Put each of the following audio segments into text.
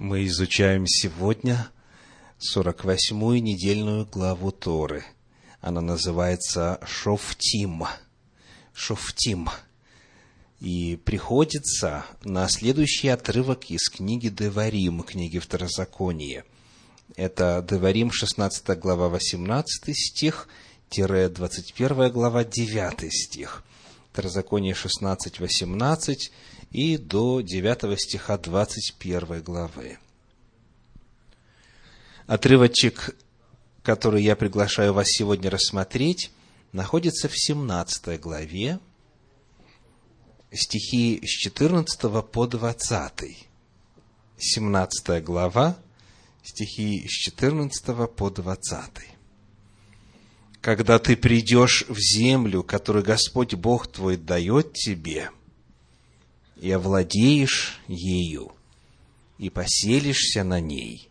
Мы изучаем сегодня 48-ю недельную главу Торы. Она называется Шофтим. Шофтим. И приходится на следующий отрывок из книги Деварим, книги Второзакония. Это Деварим, 16 глава, 18 стих, 21 глава, 9 стих. Второзаконие 16, 18 и до 9 стиха 21 главы. Отрывочек, который я приглашаю вас сегодня рассмотреть, находится в 17 главе, стихи с 14 по 20. 17 глава, стихи с 14 по 20. «Когда ты придешь в землю, которую Господь Бог твой дает тебе, и овладеешь ею, и поселишься на ней,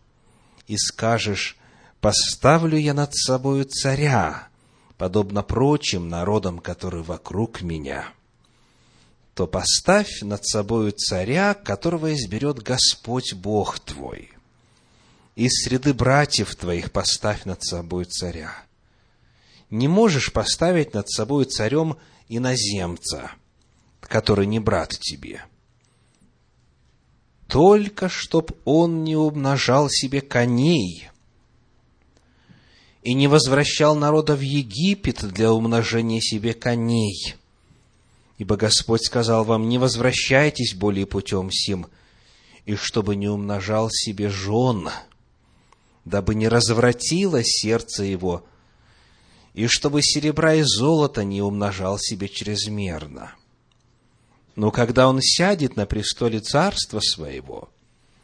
и скажешь, поставлю я над собою царя, подобно прочим народам, которые вокруг меня, то поставь над собою царя, которого изберет Господь Бог твой. Из среды братьев твоих поставь над собой царя. Не можешь поставить над собой царем иноземца, который не брат тебе. Только чтоб он не умножал себе коней и не возвращал народа в Египет для умножения себе коней. Ибо Господь сказал вам, не возвращайтесь более путем сим, и чтобы не умножал себе жен, дабы не развратило сердце его, и чтобы серебра и золота не умножал себе чрезмерно. Но когда он сядет на престоле царства своего,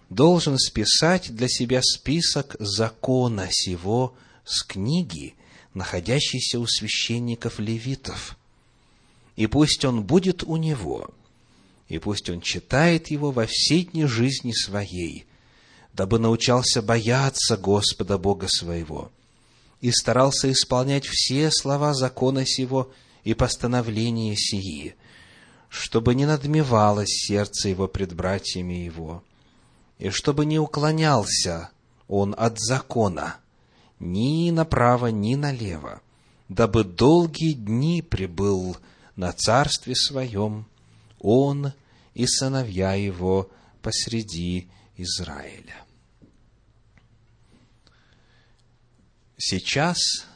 должен списать для себя список закона сего с книги, находящейся у священников левитов. И пусть он будет у него, и пусть он читает его во всей дни жизни своей, дабы научался бояться Господа Бога своего и старался исполнять все слова закона сего и постановления сии, чтобы не надмевалось сердце его пред братьями его, и чтобы не уклонялся он от закона ни направо, ни налево, дабы долгие дни пребыл на царстве своем он и сыновья его посреди Израиля. Сейчас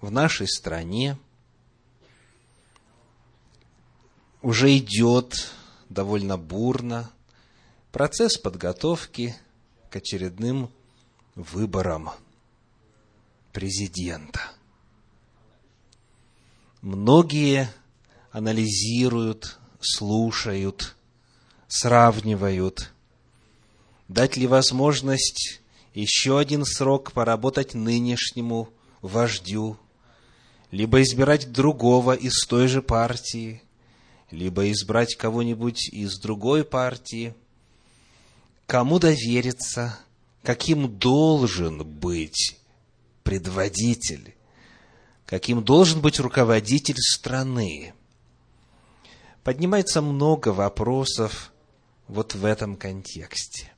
в нашей стране уже идет довольно бурно процесс подготовки к очередным выборам президента. Многие анализируют, слушают, сравнивают, дать ли возможность еще один срок поработать нынешнему вождю, либо избирать другого из той же партии – либо избрать кого-нибудь из другой партии, кому довериться, каким должен быть предводитель, каким должен быть руководитель страны. Поднимается много вопросов вот в этом контексте.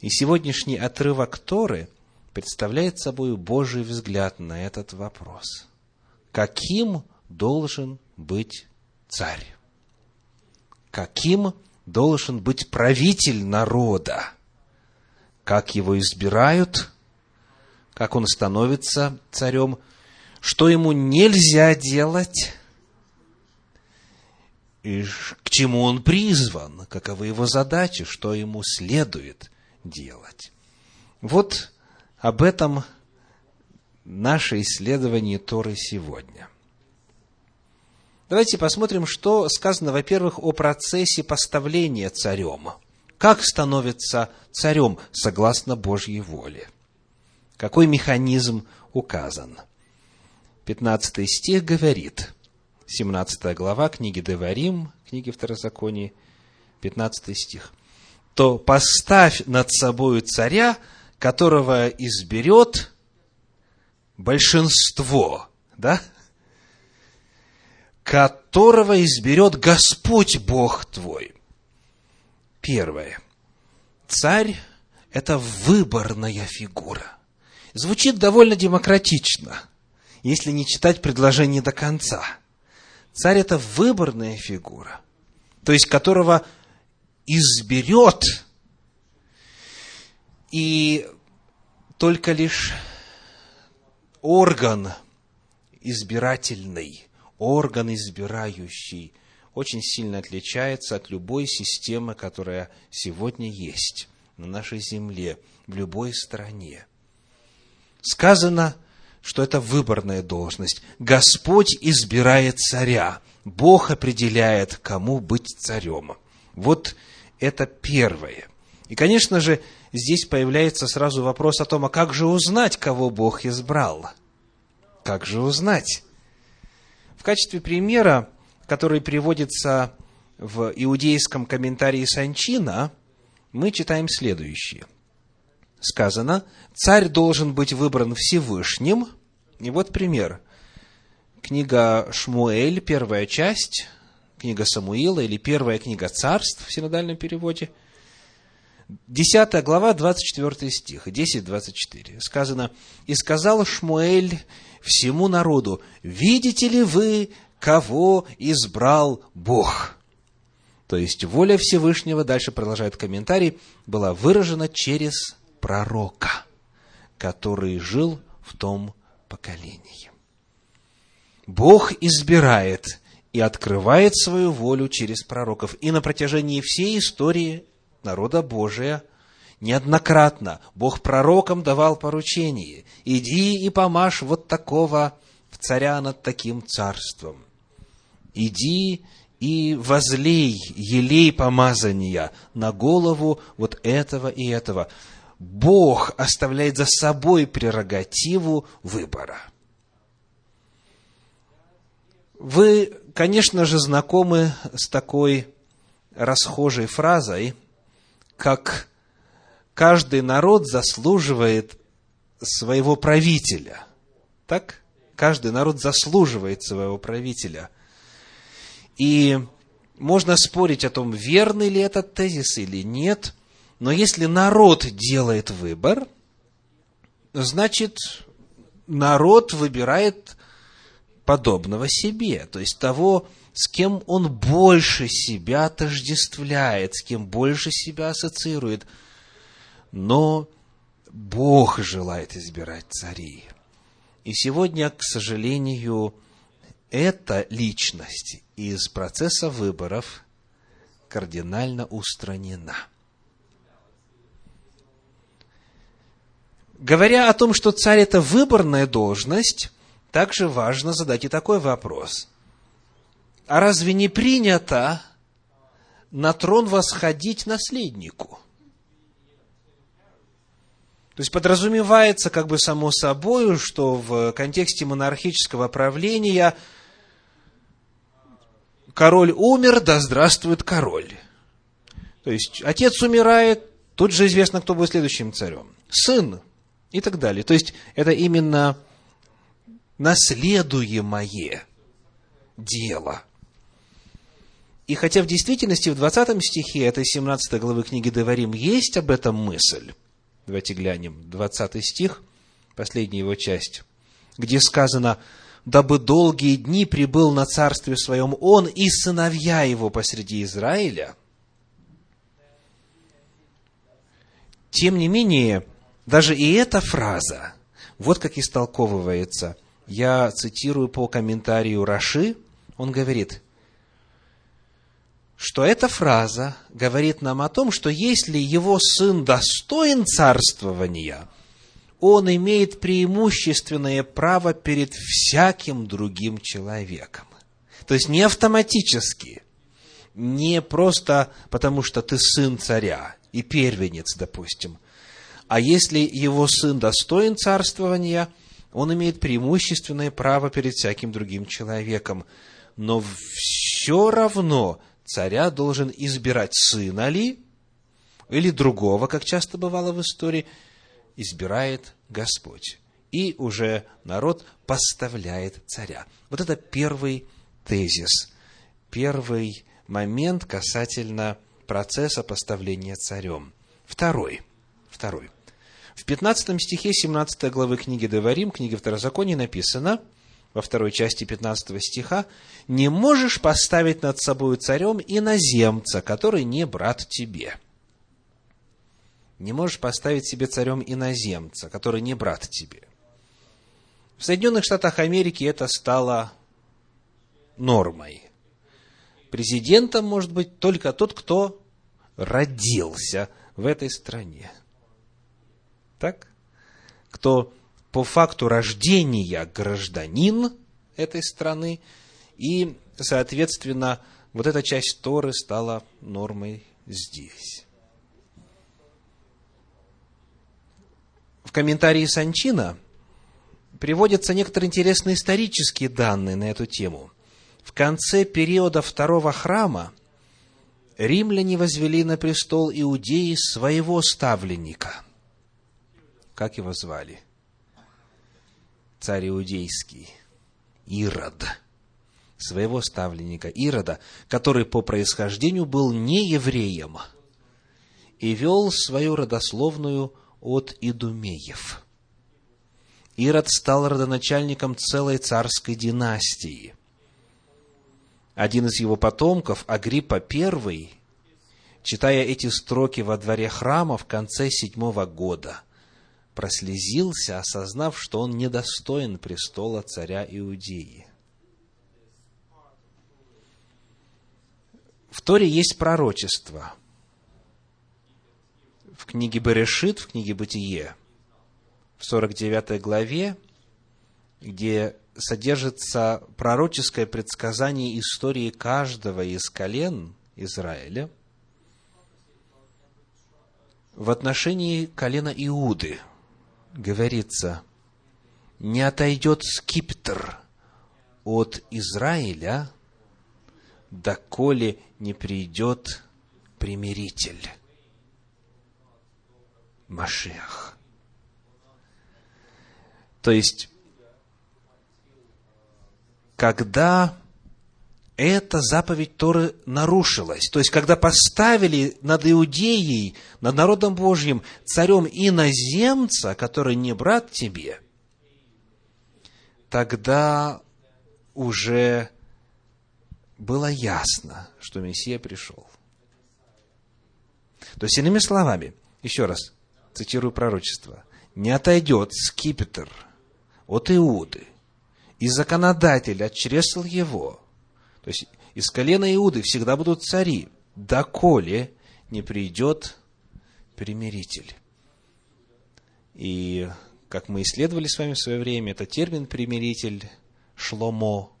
И сегодняшний отрывок Торы представляет собой Божий взгляд на этот вопрос. Каким должен быть царь? каким должен быть правитель народа, как его избирают, как он становится царем, что ему нельзя делать, и к чему он призван, каковы его задачи, что ему следует делать. Вот об этом наше исследование Торы сегодня. Давайте посмотрим, что сказано, во-первых, о процессе поставления царем. Как становится царем согласно Божьей воле? Какой механизм указан? 15 стих говорит, 17 глава книги Деварим, книги Второзакония, 15 стих. «То поставь над собою царя, которого изберет большинство». Да? которого изберет Господь Бог твой. Первое. Царь – это выборная фигура. Звучит довольно демократично, если не читать предложение до конца. Царь – это выборная фигура, то есть которого изберет и только лишь орган избирательный, орган избирающий очень сильно отличается от любой системы, которая сегодня есть на нашей земле, в любой стране. Сказано, что это выборная должность. Господь избирает царя. Бог определяет, кому быть царем. Вот это первое. И, конечно же, здесь появляется сразу вопрос о том, а как же узнать, кого Бог избрал? Как же узнать? В качестве примера, который приводится в иудейском комментарии Санчина, мы читаем следующее. Сказано, царь должен быть выбран Всевышним. И вот пример. Книга Шмуэль, первая часть, книга Самуила или первая книга царств в синодальном переводе – 10 глава, 24 стих, 10-24. Сказано, «И сказал Шмуэль всему народу, видите ли вы, кого избрал Бог?» То есть, воля Всевышнего, дальше продолжает комментарий, была выражена через пророка, который жил в том поколении. Бог избирает и открывает свою волю через пророков. И на протяжении всей истории народа Божия неоднократно Бог пророкам давал поручение. Иди и помажь вот такого царя над таким царством. Иди и возлей елей помазания на голову вот этого и этого. Бог оставляет за собой прерогативу выбора. Вы, конечно же, знакомы с такой расхожей фразой – как каждый народ заслуживает своего правителя. Так? Каждый народ заслуживает своего правителя. И можно спорить о том, верный ли этот тезис или нет, но если народ делает выбор, значит, народ выбирает подобного себе, то есть того, с кем он больше себя отождествляет, с кем больше себя ассоциирует. Но Бог желает избирать царей. И сегодня, к сожалению, эта личность из процесса выборов кардинально устранена. Говоря о том, что царь – это выборная должность, также важно задать и такой вопрос – а разве не принято на трон восходить наследнику? То есть подразумевается как бы само собой, что в контексте монархического правления король умер, да здравствует король. То есть отец умирает, тут же известно, кто будет следующим царем. Сын и так далее. То есть это именно наследуемое дело – и хотя в действительности в 20 стихе этой 17 главы книги Деварим есть об этом мысль, давайте глянем, 20 стих, последняя его часть, где сказано, «Дабы долгие дни прибыл на царстве своем он и сыновья его посреди Израиля». Тем не менее, даже и эта фраза, вот как истолковывается, я цитирую по комментарию Раши, он говорит, что эта фраза говорит нам о том, что если его сын достоин царствования, он имеет преимущественное право перед всяким другим человеком. То есть не автоматически, не просто потому, что ты сын царя и первенец, допустим, а если его сын достоин царствования, он имеет преимущественное право перед всяким другим человеком. Но все равно царя должен избирать сына ли, или другого, как часто бывало в истории, избирает Господь. И уже народ поставляет царя. Вот это первый тезис, первый момент касательно процесса поставления царем. Второй. 2. В 15 стихе 17 главы книги Деварим, книги Второзакония написано, во второй части 15 стиха, «Не можешь поставить над собой царем иноземца, который не брат тебе». Не можешь поставить себе царем иноземца, который не брат тебе. В Соединенных Штатах Америки это стало нормой. Президентом может быть только тот, кто родился в этой стране. Так? Кто по факту рождения гражданин этой страны, и, соответственно, вот эта часть Торы стала нормой здесь. В комментарии Санчина приводятся некоторые интересные исторические данные на эту тему. В конце периода второго храма римляне возвели на престол Иудеи своего ставленника. Как его звали? Царь Иудейский. Ирод. Своего ставленника Ирода, который по происхождению был не евреем и вел свою родословную от Идумеев. Ирод стал родоначальником целой царской династии. Один из его потомков, Агриппа I, читая эти строки во дворе храма в конце седьмого года, прослезился, осознав, что он недостоин престола царя Иудеи. В Торе есть пророчество. В книге Берешит, в книге Бытие, в 49 главе, где содержится пророческое предсказание истории каждого из колен Израиля в отношении колена Иуды говорится, не отойдет скиптр от Израиля, доколе не придет примиритель. Машех. То есть, когда эта заповедь Торы нарушилась. То есть, когда поставили над Иудеей, над народом Божьим, царем иноземца, который не брат тебе, тогда уже было ясно, что Мессия пришел. То есть, иными словами, еще раз цитирую пророчество, не отойдет скипетр от Иуды, и законодатель от чресл его. То есть, из колена Иуды всегда будут цари, доколе не придет примиритель. И, как мы исследовали с вами в свое время, это термин примиритель, шломо,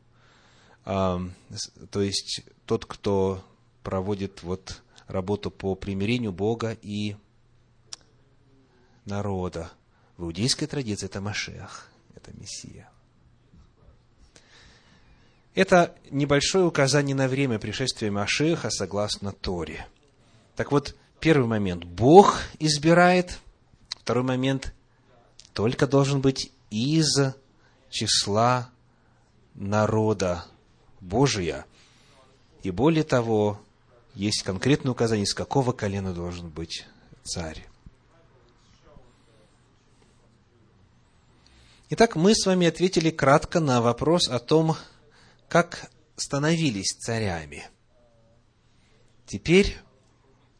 то есть тот, кто проводит вот работу по примирению Бога и народа. В иудейской традиции это Машех, это Мессия. Это небольшое указание на время пришествия Машеха согласно Торе. Так вот, первый момент – Бог избирает. Второй момент – только должен быть из числа народа Божия. И более того, есть конкретное указание, из какого колена должен быть царь. Итак, мы с вами ответили кратко на вопрос о том, как становились царями. Теперь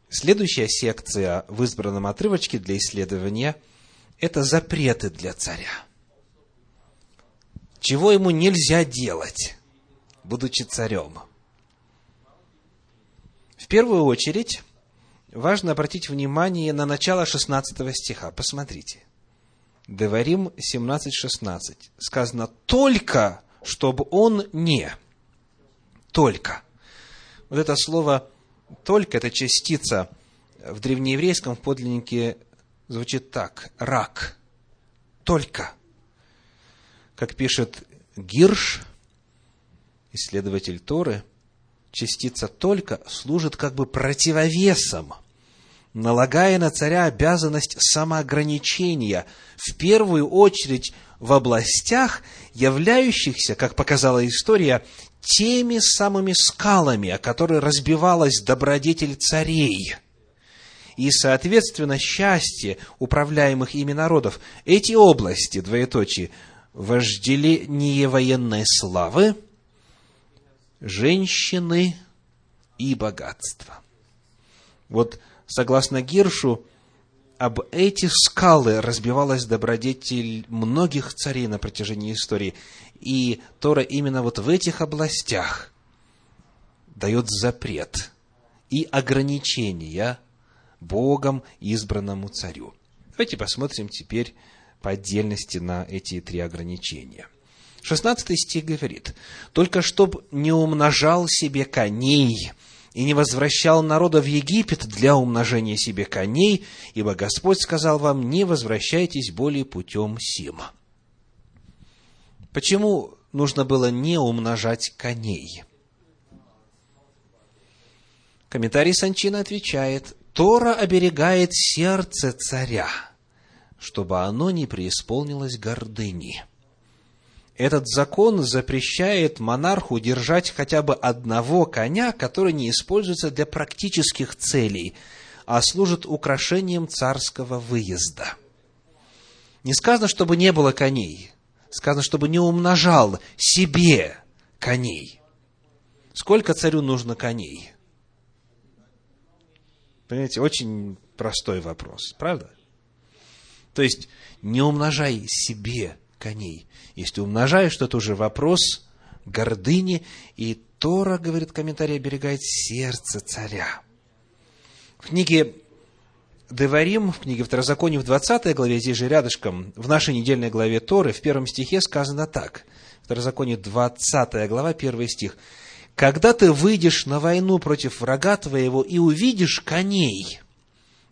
следующая секция в избранном отрывочке для исследования – это запреты для царя. Чего ему нельзя делать, будучи царем? В первую очередь, важно обратить внимание на начало 16 стиха. Посмотрите. Деварим 17.16. Сказано, только чтобы он не. Только. Вот это слово «только» – это частица в древнееврейском подлиннике звучит так. Рак. Только. Как пишет Гирш, исследователь Торы, частица «только» служит как бы противовесом, налагая на царя обязанность самоограничения, в первую очередь в областях, являющихся, как показала история, теми самыми скалами, о которые разбивалась добродетель царей. и, соответственно, счастье управляемых ими народов. Эти области, двоеточие, вожделение военной славы, женщины и богатство. Вот, согласно Гиршу, об эти скалы разбивалась добродетель многих царей на протяжении истории. И Тора именно вот в этих областях дает запрет и ограничения Богом избранному царю. Давайте посмотрим теперь по отдельности на эти три ограничения. 16 стих говорит, «Только чтоб не умножал себе коней и не возвращал народа в Египет для умножения себе коней, ибо Господь сказал вам, не возвращайтесь более путем сим». Почему нужно было не умножать коней? Комментарий Санчина отвечает, Тора оберегает сердце царя, чтобы оно не преисполнилось гордыни. Этот закон запрещает монарху держать хотя бы одного коня, который не используется для практических целей, а служит украшением царского выезда. Не сказано, чтобы не было коней, сказано, чтобы не умножал себе коней. Сколько царю нужно коней? Понимаете, очень простой вопрос, правда? То есть, не умножай себе коней. Если умножаешь, то это уже вопрос гордыни, и Тора, говорит комментарий, оберегает сердце царя. В книге Деварим, в книге Второзакония в 20 главе, здесь же рядышком, в нашей недельной главе Торы, в первом стихе сказано так. Второзаконие 20 глава, первый стих. Когда ты выйдешь на войну против врага твоего и увидишь коней,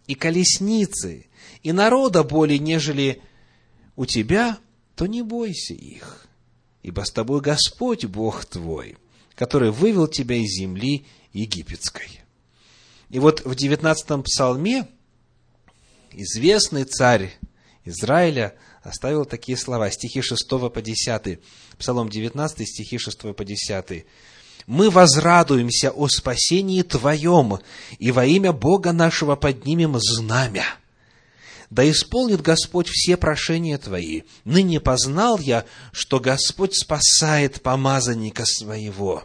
и колесницы, и народа более, нежели у тебя, то не бойся их, ибо с тобой Господь Бог твой, который вывел тебя из земли египетской. И вот в девятнадцатом псалме известный царь Израиля оставил такие слова, стихи 6 по 10, Псалом 19, стихи 6 по 10 мы возрадуемся о спасении Твоем, и во имя Бога нашего поднимем знамя. Да исполнит Господь все прошения Твои. Ныне познал я, что Господь спасает помазанника своего.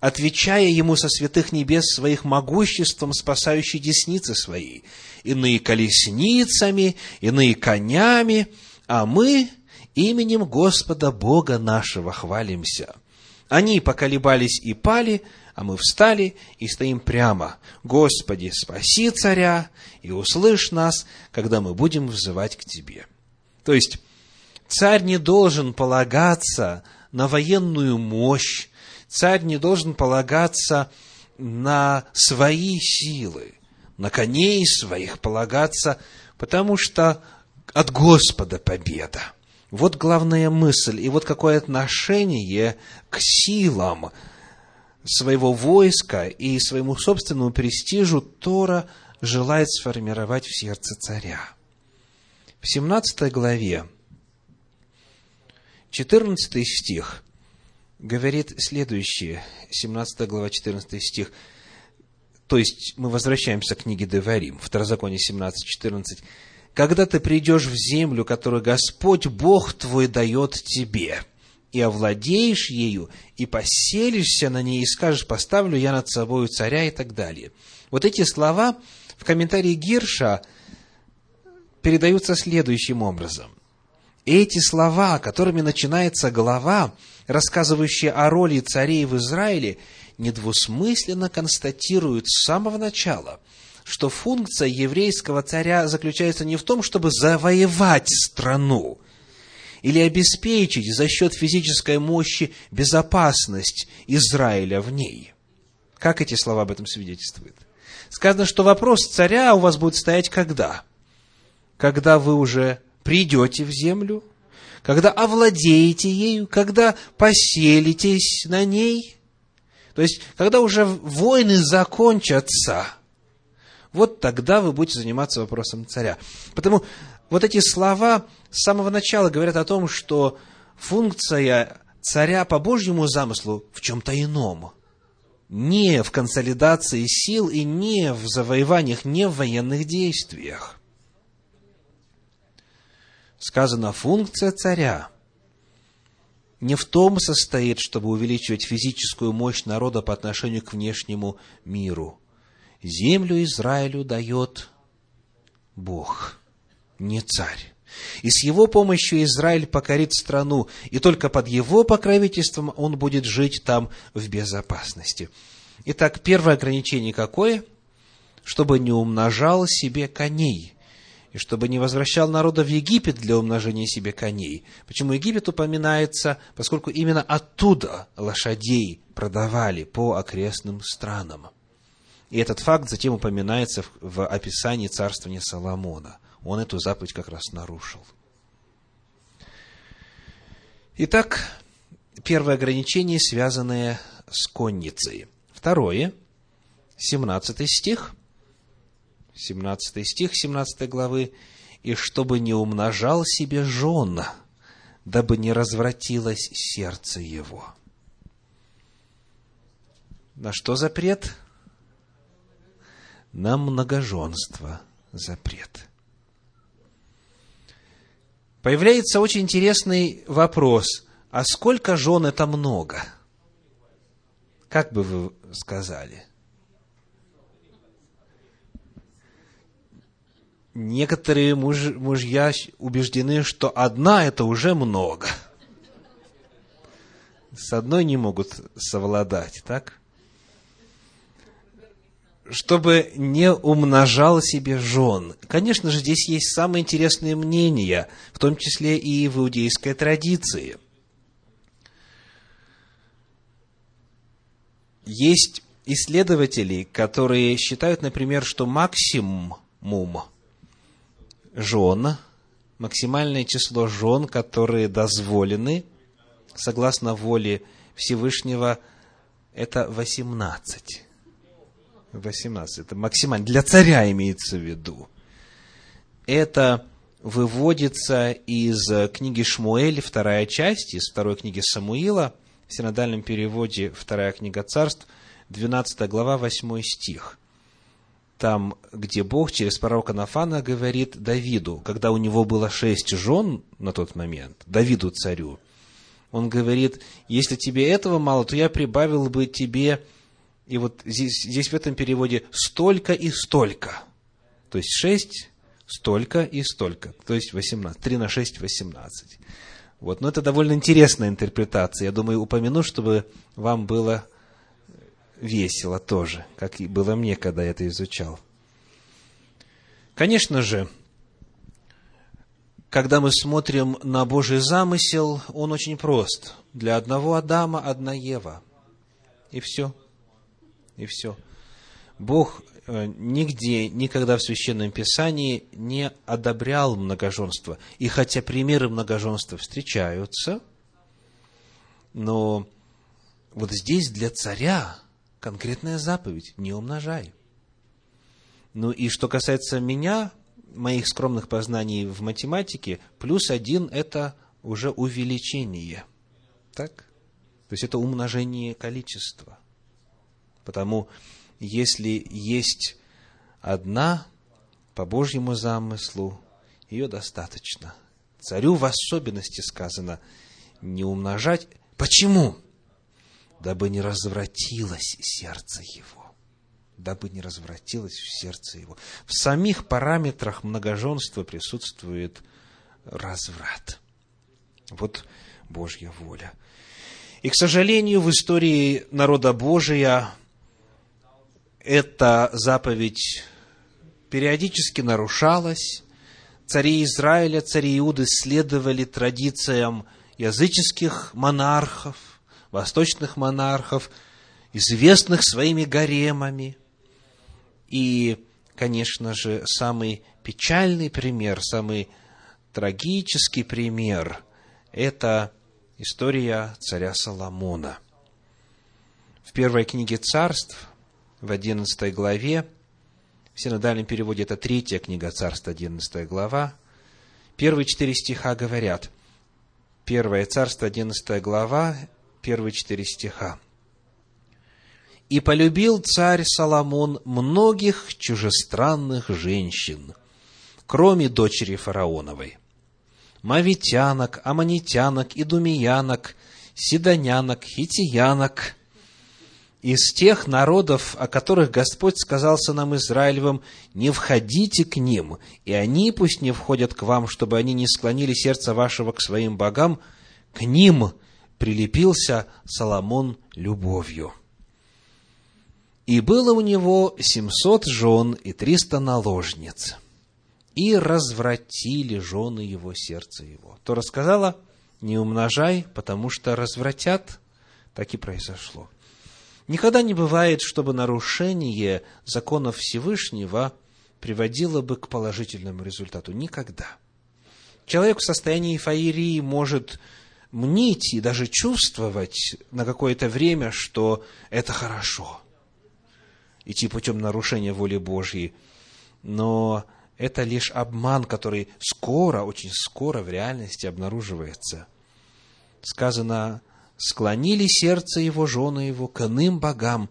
Отвечая ему со святых небес своих могуществом, спасающей десницы своей, иные колесницами, иные конями, а мы именем Господа Бога нашего хвалимся. Они поколебались и пали, а мы встали и стоим прямо. Господи, спаси царя и услышь нас, когда мы будем взывать к Тебе. То есть, царь не должен полагаться на военную мощь, царь не должен полагаться на свои силы, на коней своих полагаться, потому что от Господа победа. Вот главная мысль, и вот какое отношение к силам своего войска и своему собственному престижу Тора желает сформировать в сердце царя. В 17 главе, 14 стих, говорит следующее, 17 глава, 14 стих, то есть мы возвращаемся к книге Деварим, Второзаконие 17, 14 когда ты придешь в землю, которую Господь Бог твой дает тебе, и овладеешь ею, и поселишься на ней, и скажешь, поставлю я над собой царя и так далее. Вот эти слова в комментарии Гирша передаются следующим образом. Эти слова, которыми начинается глава, рассказывающая о роли царей в Израиле, недвусмысленно констатируют с самого начала – что функция еврейского царя заключается не в том, чтобы завоевать страну или обеспечить за счет физической мощи безопасность Израиля в ней. Как эти слова об этом свидетельствуют? Сказано, что вопрос царя у вас будет стоять когда? Когда вы уже придете в землю, когда овладеете ею, когда поселитесь на ней, то есть, когда уже войны закончатся – вот тогда вы будете заниматься вопросом царя. Потому вот эти слова с самого начала говорят о том, что функция царя по Божьему замыслу в чем-то ином. не в консолидации сил и не в завоеваниях, не в военных действиях. Сказано, функция царя не в том состоит, чтобы увеличивать физическую мощь народа по отношению к внешнему миру. Землю Израилю дает Бог, не царь. И с его помощью Израиль покорит страну, и только под его покровительством он будет жить там в безопасности. Итак, первое ограничение какое? Чтобы не умножал себе коней, и чтобы не возвращал народа в Египет для умножения себе коней. Почему Египет упоминается? Поскольку именно оттуда лошадей продавали по окрестным странам. И этот факт затем упоминается в описании царствования Соломона – он эту заповедь как раз нарушил. Итак, первое ограничение, связанное с конницей. Второе, 17 стих, 17 стих 17 главы, «И чтобы не умножал себе жен, дабы не развратилось сердце его». На что запрет? На многоженство запрет появляется очень интересный вопрос. А сколько жен это много? Как бы вы сказали? Некоторые муж, мужья убеждены, что одна это уже много. С одной не могут совладать, так? Чтобы не умножал себе жен. Конечно же, здесь есть самые интересные мнения, в том числе и в иудейской традиции. Есть исследователи, которые считают, например, что максимум жен, максимальное число жен, которые дозволены, согласно воле Всевышнего, это 18. 18. Это максимально. Для царя имеется в виду. Это выводится из книги Шмуэль, вторая часть, из второй книги Самуила, в синодальном переводе вторая книга царств, 12 глава, 8 стих. Там, где Бог через пророка Нафана говорит Давиду, когда у него было шесть жен на тот момент, Давиду царю, он говорит, если тебе этого мало, то я прибавил бы тебе и вот здесь, здесь в этом переводе столько и столько. То есть шесть, столько и столько. То есть 18. 3 на 6 – 18. Вот. Но это довольно интересная интерпретация. Я думаю, упомяну, чтобы вам было весело тоже, как и было мне, когда я это изучал. Конечно же, когда мы смотрим на Божий замысел, он очень прост. Для одного Адама одна Ева. И все – и все. Бог э, нигде, никогда в Священном Писании не одобрял многоженство. И хотя примеры многоженства встречаются, но вот здесь для царя конкретная заповедь – не умножай. Ну и что касается меня, моих скромных познаний в математике, плюс один – это уже увеличение. Так? То есть это умножение количества – Потому если есть одна, по Божьему замыслу, ее достаточно. Царю в особенности сказано не умножать. Почему? Дабы не развратилось сердце его. Дабы не развратилось в сердце его. В самих параметрах многоженства присутствует разврат. Вот Божья воля. И, к сожалению, в истории народа Божия эта заповедь периодически нарушалась. Цари Израиля, цари Иуды следовали традициям языческих монархов, восточных монархов, известных своими гаремами. И, конечно же, самый печальный пример, самый трагический пример – это история царя Соломона. В первой книге царств, в 11 главе, в синодальном переводе это третья книга царства, 11 глава, первые четыре стиха говорят, первое царство, 11 глава, первые четыре стиха. И полюбил царь Соломон многих чужестранных женщин, кроме дочери фараоновой, мавитянок, аманитянок, идумиянок, сидонянок, хитиянок, из тех народов, о которых Господь сказал сынам Израилевым, не входите к ним, и они пусть не входят к вам, чтобы они не склонили сердце вашего к своим богам, к ним прилепился Соломон любовью. И было у него семьсот жен и триста наложниц. И развратили жены его сердце его. То рассказала, не умножай, потому что развратят. Так и произошло. Никогда не бывает, чтобы нарушение законов Всевышнего приводило бы к положительному результату. Никогда. Человек в состоянии фаерии может мнить и даже чувствовать на какое-то время, что это хорошо – идти путем нарушения воли Божьей. Но это лишь обман, который скоро, очень скоро в реальности обнаруживается. Сказано, склонили сердце его, жены его, к иным богам,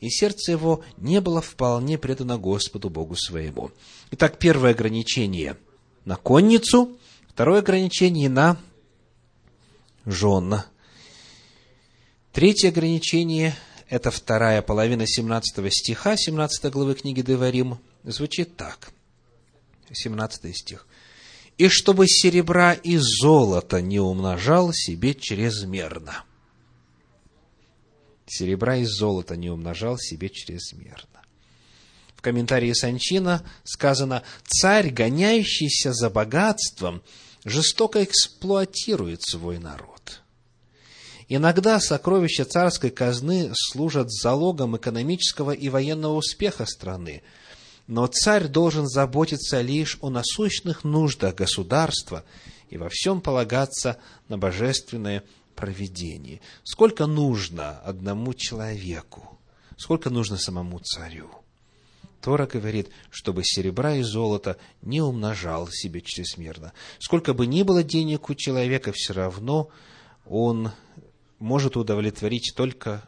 и сердце его не было вполне предано Господу Богу своему. Итак, первое ограничение на конницу, второе ограничение на жен. Третье ограничение это вторая половина 17 стиха 17 главы книги Деварим, звучит так. 17 стих. «И чтобы серебра и золота не умножал себе чрезмерно». Серебра и золота не умножал себе чрезмерно. В комментарии Санчина сказано, «Царь, гоняющийся за богатством, жестоко эксплуатирует свой народ». Иногда сокровища царской казны служат залогом экономического и военного успеха страны, но царь должен заботиться лишь о насущных нуждах государства и во всем полагаться на божественное провидение. Сколько нужно одному человеку? Сколько нужно самому царю? Тора говорит, чтобы серебра и золото не умножал себе чрезмерно. Сколько бы ни было денег у человека, все равно он может удовлетворить только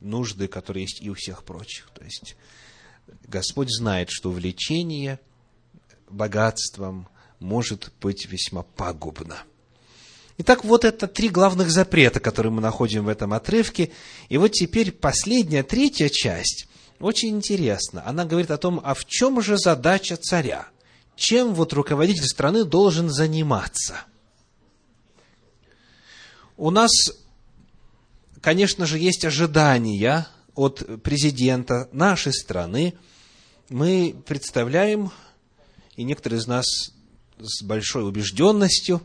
нужды, которые есть и у всех прочих. То есть Господь знает, что влечение богатством может быть весьма пагубно. Итак, вот это три главных запрета, которые мы находим в этом отрывке. И вот теперь последняя, третья часть, очень интересна. Она говорит о том, а в чем же задача царя? Чем вот руководитель страны должен заниматься? У нас конечно же, есть ожидания от президента нашей страны. Мы представляем, и некоторые из нас с большой убежденностью,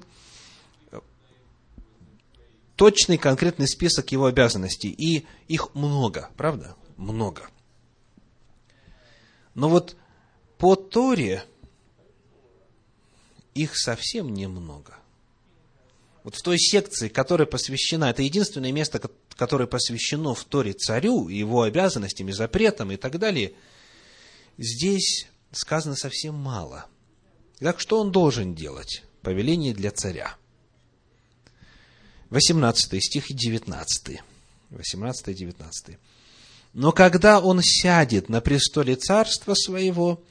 точный конкретный список его обязанностей. И их много, правда? Много. Но вот по Торе их совсем немного. Вот в той секции, которая посвящена, это единственное место, которое посвящено в Торе царю, его обязанностям и запретам и так далее, здесь сказано совсем мало. Так что он должен делать? Повеление для царя. 18 стих и 19. 18 и 19. Но когда он сядет на престоле царства своего,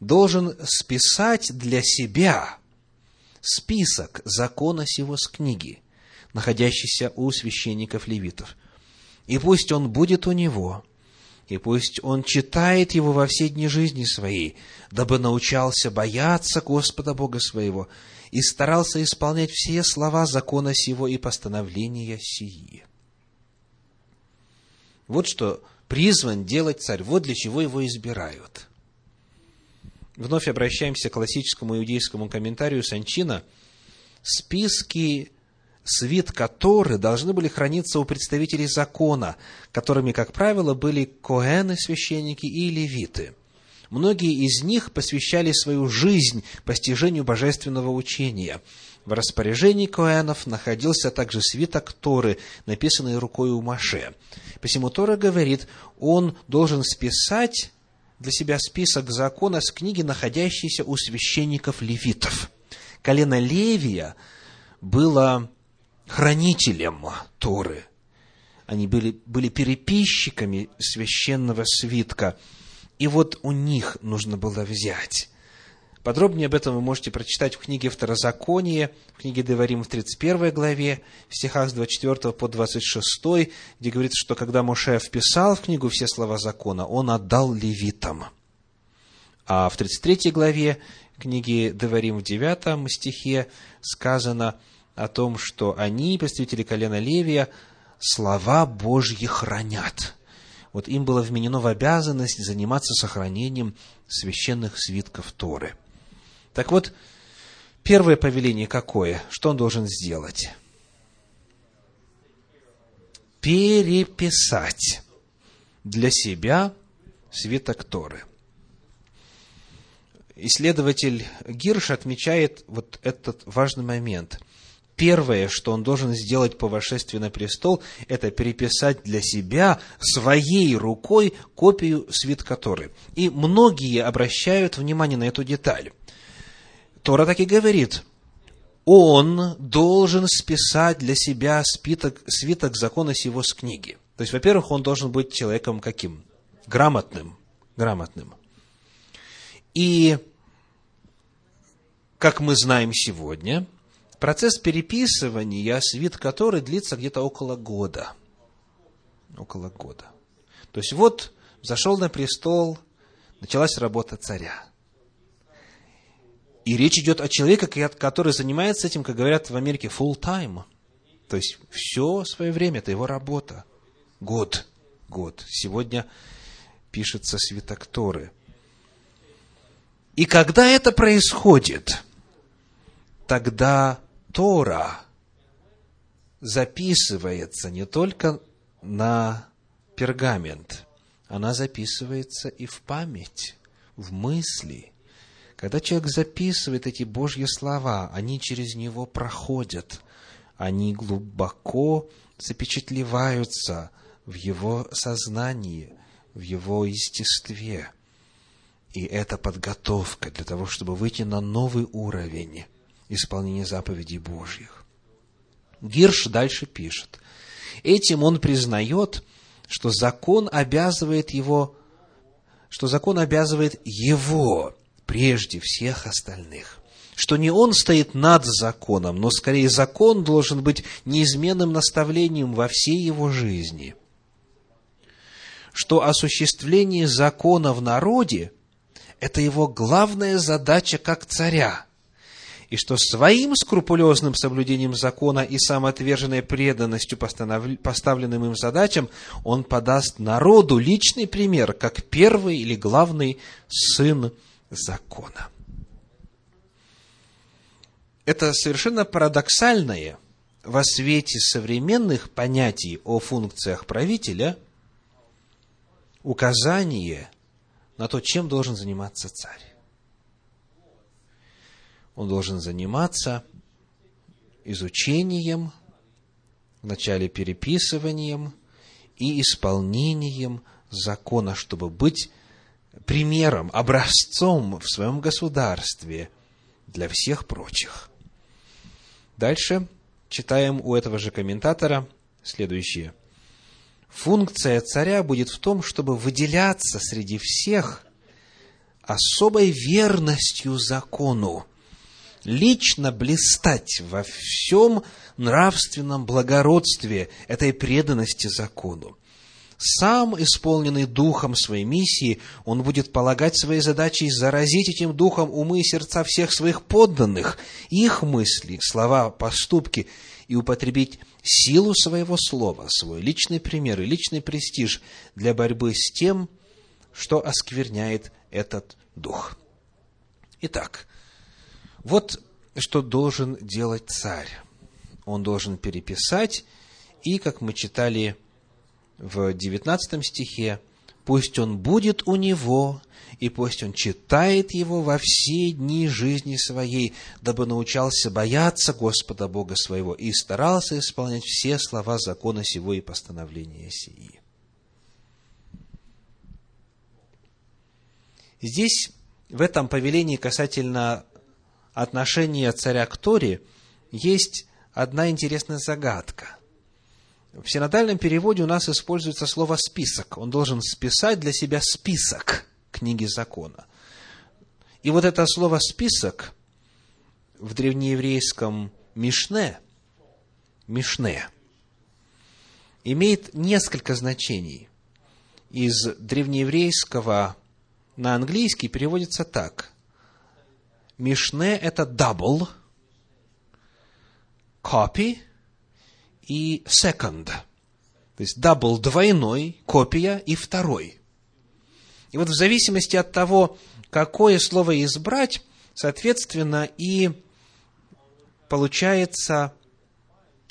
должен списать для себя список закона сего с книги – находящийся у священников левитов. И пусть он будет у него, и пусть он читает его во все дни жизни своей, дабы научался бояться Господа Бога своего и старался исполнять все слова закона сего и постановления сии. Вот что призван делать царь, вот для чего его избирают. Вновь обращаемся к классическому иудейскому комментарию Санчина. Списки свит Торы должны были храниться у представителей закона, которыми, как правило, были коэны, священники и левиты. Многие из них посвящали свою жизнь постижению божественного учения. В распоряжении коэнов находился также свиток Торы, написанный рукой у Маше. Посему Тора говорит, он должен списать для себя список закона с книги, находящейся у священников-левитов. Колено Левия было хранителем Торы. они были, были переписчиками священного свитка. И вот у них нужно было взять. Подробнее об этом вы можете прочитать в книге Второзаконие, в книге Деварим в 31 главе, в стихах с 24 по 26, где говорится, что когда Моше вписал в книгу все слова закона, он отдал левитам. А в 33 главе книги Деварим в 9 стихе сказано о том, что они, представители колена Левия, слова Божьи хранят. Вот им было вменено в обязанность заниматься сохранением священных свитков Торы – так вот, первое повеление какое? Что он должен сделать? Переписать для себя свиток Торы. Исследователь Гирш отмечает вот этот важный момент. Первое, что он должен сделать по вошествии на престол, это переписать для себя своей рукой копию свитка Торы. И многие обращают внимание на эту деталь. Тора так и говорит, он должен списать для себя спиток, свиток закона сего с книги. То есть, во-первых, он должен быть человеком каким? Грамотным. Грамотным. И, как мы знаем сегодня, процесс переписывания, свит который длится где-то около года. Около года. То есть, вот зашел на престол, началась работа царя. И речь идет о человеке, который занимается этим, как говорят в Америке, full time. То есть все свое время, это его работа. Год, год. Сегодня пишется свиток Торы. И когда это происходит, тогда Тора записывается не только на пергамент, она записывается и в память, в мысли – когда человек записывает эти Божьи слова, они через него проходят, они глубоко запечатлеваются в его сознании, в его естестве. И это подготовка для того, чтобы выйти на новый уровень исполнения заповедей Божьих. Гирш дальше пишет. Этим он признает, что закон обязывает его, что закон обязывает его прежде всех остальных. Что не он стоит над законом, но скорее закон должен быть неизменным наставлением во всей его жизни. Что осуществление закона в народе – это его главная задача как царя – и что своим скрупулезным соблюдением закона и самоотверженной преданностью поставленным им задачам он подаст народу личный пример, как первый или главный сын закона. Это совершенно парадоксальное во свете современных понятий о функциях правителя указание на то, чем должен заниматься царь. Он должен заниматься изучением, вначале переписыванием и исполнением закона, чтобы быть примером, образцом в своем государстве для всех прочих. Дальше читаем у этого же комментатора следующее. Функция царя будет в том, чтобы выделяться среди всех особой верностью закону, лично блистать во всем нравственном благородстве этой преданности закону сам, исполненный духом своей миссии, он будет полагать своей задачей заразить этим духом умы и сердца всех своих подданных, их мысли, слова, поступки, и употребить силу своего слова, свой личный пример и личный престиж для борьбы с тем, что оскверняет этот дух. Итак, вот что должен делать царь. Он должен переписать и, как мы читали в 19 стихе, пусть он будет у него, и пусть он читает его во все дни жизни своей, дабы научался бояться Господа Бога своего и старался исполнять все слова закона сего и постановления сии. Здесь, в этом повелении касательно отношения царя к Торе, есть одна интересная загадка – В синодальном переводе у нас используется слово «список». Он должен списать для себя список книги закона. И вот это слово «список» в древнееврейском «мишне», «мишне» имеет несколько значений. Из древнееврейского на английский переводится так. Мишне – это double, copy и second. То есть double – двойной, копия и второй. И вот в зависимости от того, какое слово избрать, соответственно, и получается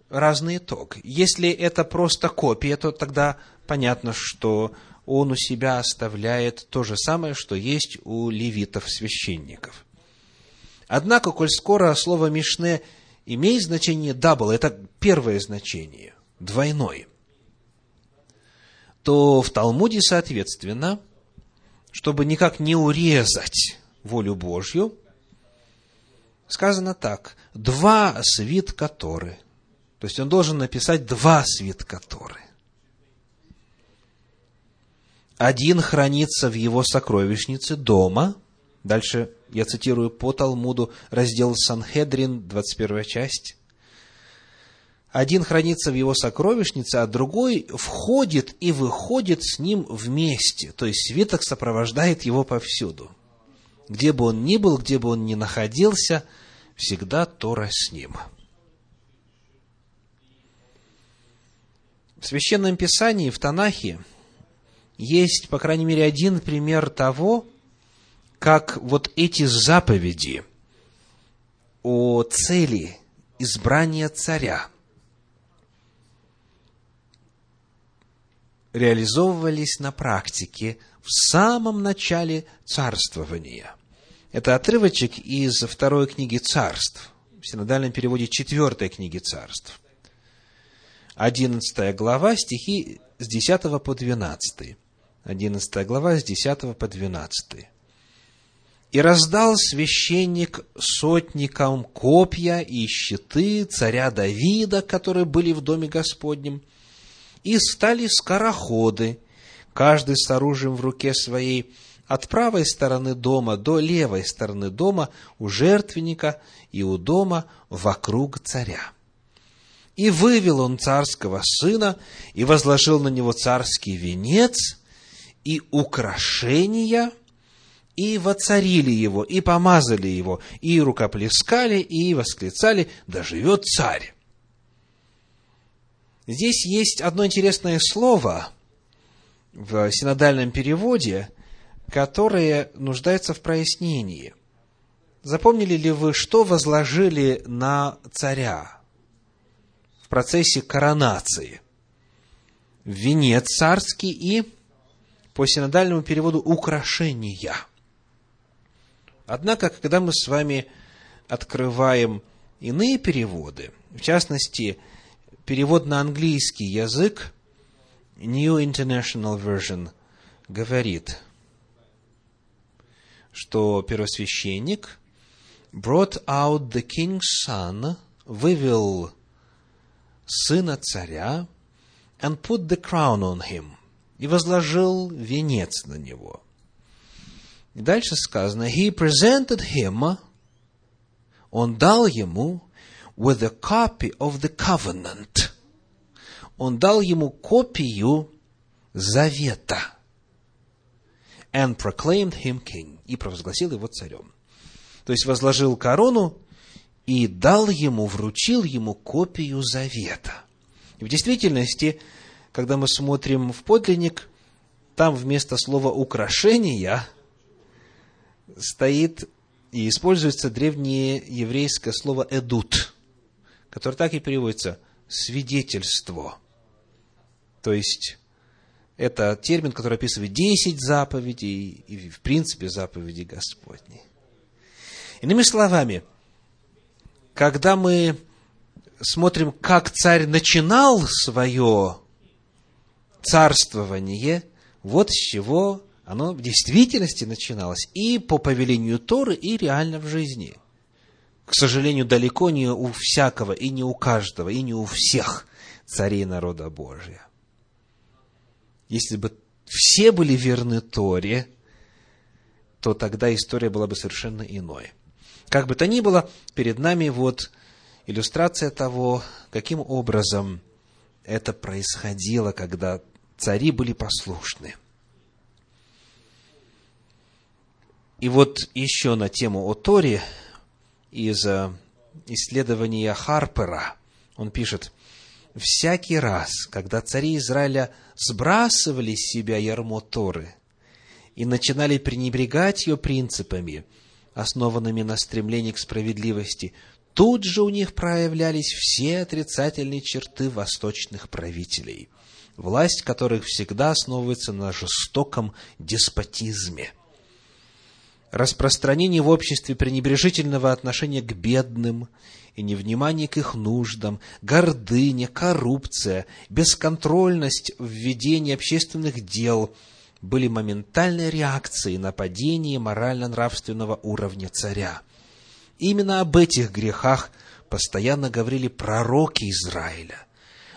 разный итог. Если это просто копия, то тогда понятно, что он у себя оставляет то же самое, что есть у левитов-священников. Однако, коль скоро слово «мишне» имеет значение «double», это первое значение, двойное, то в Талмуде, соответственно, чтобы никак не урезать волю Божью, сказано так, два свитка Торы. То есть он должен написать два свитка Торы. Один хранится в его сокровищнице дома. Дальше я цитирую по Талмуду, раздел Санхедрин, 21 часть. Один хранится в его сокровищнице, а другой входит и выходит с ним вместе. То есть свиток сопровождает его повсюду. Где бы он ни был, где бы он ни находился, всегда Тора с ним. В Священном Писании, в Танахе, есть, по крайней мере, один пример того, как вот эти заповеди о цели избрания царя реализовывались на практике в самом начале царствования. Это отрывочек из второй книги царств, в синодальном переводе четвертой книги царств. Одиннадцатая глава, стихи с 10 по 12. 11 глава, с 10 по 12. «И раздал священник сотникам копья и щиты царя Давида, которые были в доме Господнем, и стали скороходы, каждый с оружием в руке своей, от правой стороны дома до левой стороны дома у жертвенника и у дома вокруг царя. И вывел он царского сына, и возложил на него царский венец, и украшения, и воцарили его, и помазали его, и рукоплескали, и восклицали, да живет царь. Здесь есть одно интересное слово в синодальном переводе, которое нуждается в прояснении. Запомнили ли вы, что возложили на царя в процессе коронации? Венец царский и по синодальному переводу украшения. Однако, когда мы с вами открываем иные переводы, в частности, перевод на английский язык, New International Version говорит, что первосвященник brought out the king's son, вывел сына царя, and put the crown on him, и возложил венец на него. Дальше сказано, he presented him, он дал ему with a copy of the covenant. Он дал ему копию завета. And proclaimed him king. И провозгласил его царем. То есть возложил корону и дал ему, вручил ему копию завета. И в действительности, когда мы смотрим в подлинник, там вместо слова «украшения» стоит и используется древнее еврейское слово «эдут», которое так и переводится «свидетельство». То есть, это термин, который описывает десять заповедей и, в принципе, заповеди Господни. Иными словами, когда мы смотрим, как царь начинал свое царствование, вот с чего оно в действительности начиналось и по повелению Торы, и реально в жизни. К сожалению, далеко не у всякого, и не у каждого, и не у всех царей народа Божия. Если бы все были верны Торе, то тогда история была бы совершенно иной. Как бы то ни было, перед нами вот иллюстрация того, каким образом это происходило, когда цари были послушны. И вот еще на тему о Торе из э, исследования Харпера он пишет, «Всякий раз, когда цари Израиля сбрасывали с себя ярмо Торы и начинали пренебрегать ее принципами, основанными на стремлении к справедливости, тут же у них проявлялись все отрицательные черты восточных правителей, власть которых всегда основывается на жестоком деспотизме. Распространение в обществе пренебрежительного отношения к бедным и невнимание к их нуждам, гордыня, коррупция, бесконтрольность в ведении общественных дел были моментальной реакцией на падение морально-нравственного уровня царя. Именно об этих грехах постоянно говорили пророки Израиля,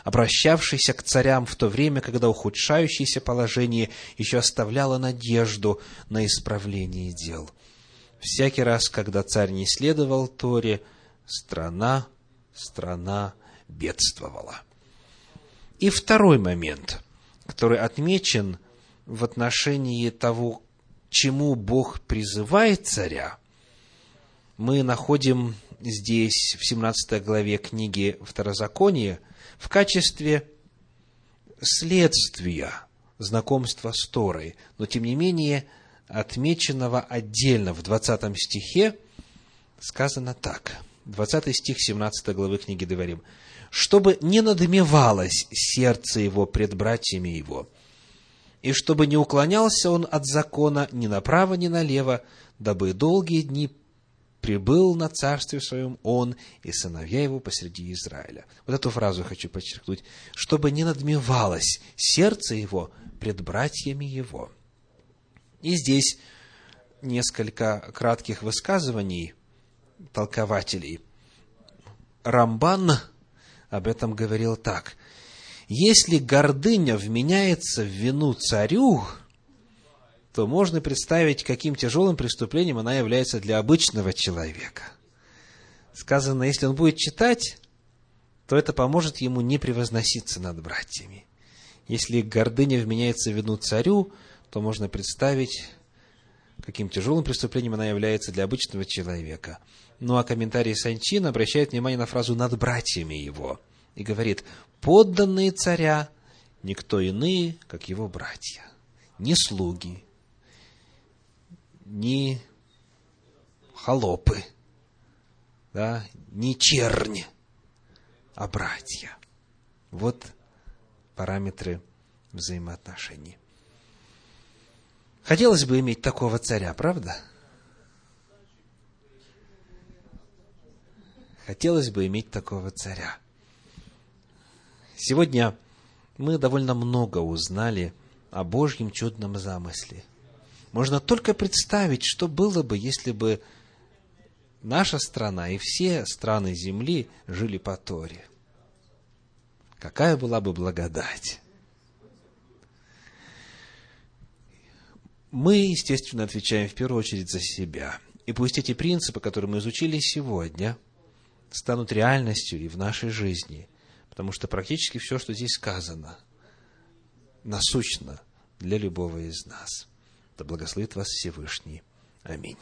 обращавшиеся к царям в то время, когда ухудшающееся положение еще оставляло надежду на исправление дел. Всякий раз, когда царь не следовал Торе, страна, страна бедствовала. И второй момент, который отмечен в отношении того, чему Бог призывает царя, мы находим здесь, в 17 главе книги Второзакония, в качестве следствия знакомства с Торой, но тем не менее отмеченного отдельно в 20 стихе, сказано так – 20 стих 17 главы книги Деварим. «Чтобы не надмевалось сердце его пред братьями его, и чтобы не уклонялся он от закона ни направо, ни налево, дабы долгие дни прибыл на царстве своем он и сыновья его посреди Израиля». Вот эту фразу хочу подчеркнуть. «Чтобы не надмевалось сердце его пред братьями его». И здесь несколько кратких высказываний – толкователей. Рамбан об этом говорил так. Если гордыня вменяется в вину царю, то можно представить, каким тяжелым преступлением она является для обычного человека. Сказано, если он будет читать, то это поможет ему не превозноситься над братьями. Если гордыня вменяется в вину царю, то можно представить, каким тяжелым преступлением она является для обычного человека. Ну а комментарий Санчин обращает внимание на фразу «над братьями его» и говорит «подданные царя никто иные, как его братья, не слуги, не холопы, да, не черни, а братья». Вот параметры взаимоотношений. Хотелось бы иметь такого царя, правда? Хотелось бы иметь такого царя. Сегодня мы довольно много узнали о Божьем чудном замысле. Можно только представить, что было бы, если бы наша страна и все страны Земли жили по Торе. Какая была бы благодать! Мы, естественно, отвечаем в первую очередь за себя. И пусть эти принципы, которые мы изучили сегодня – станут реальностью и в нашей жизни. Потому что практически все, что здесь сказано, насущно для любого из нас. Да благословит вас Всевышний. Аминь.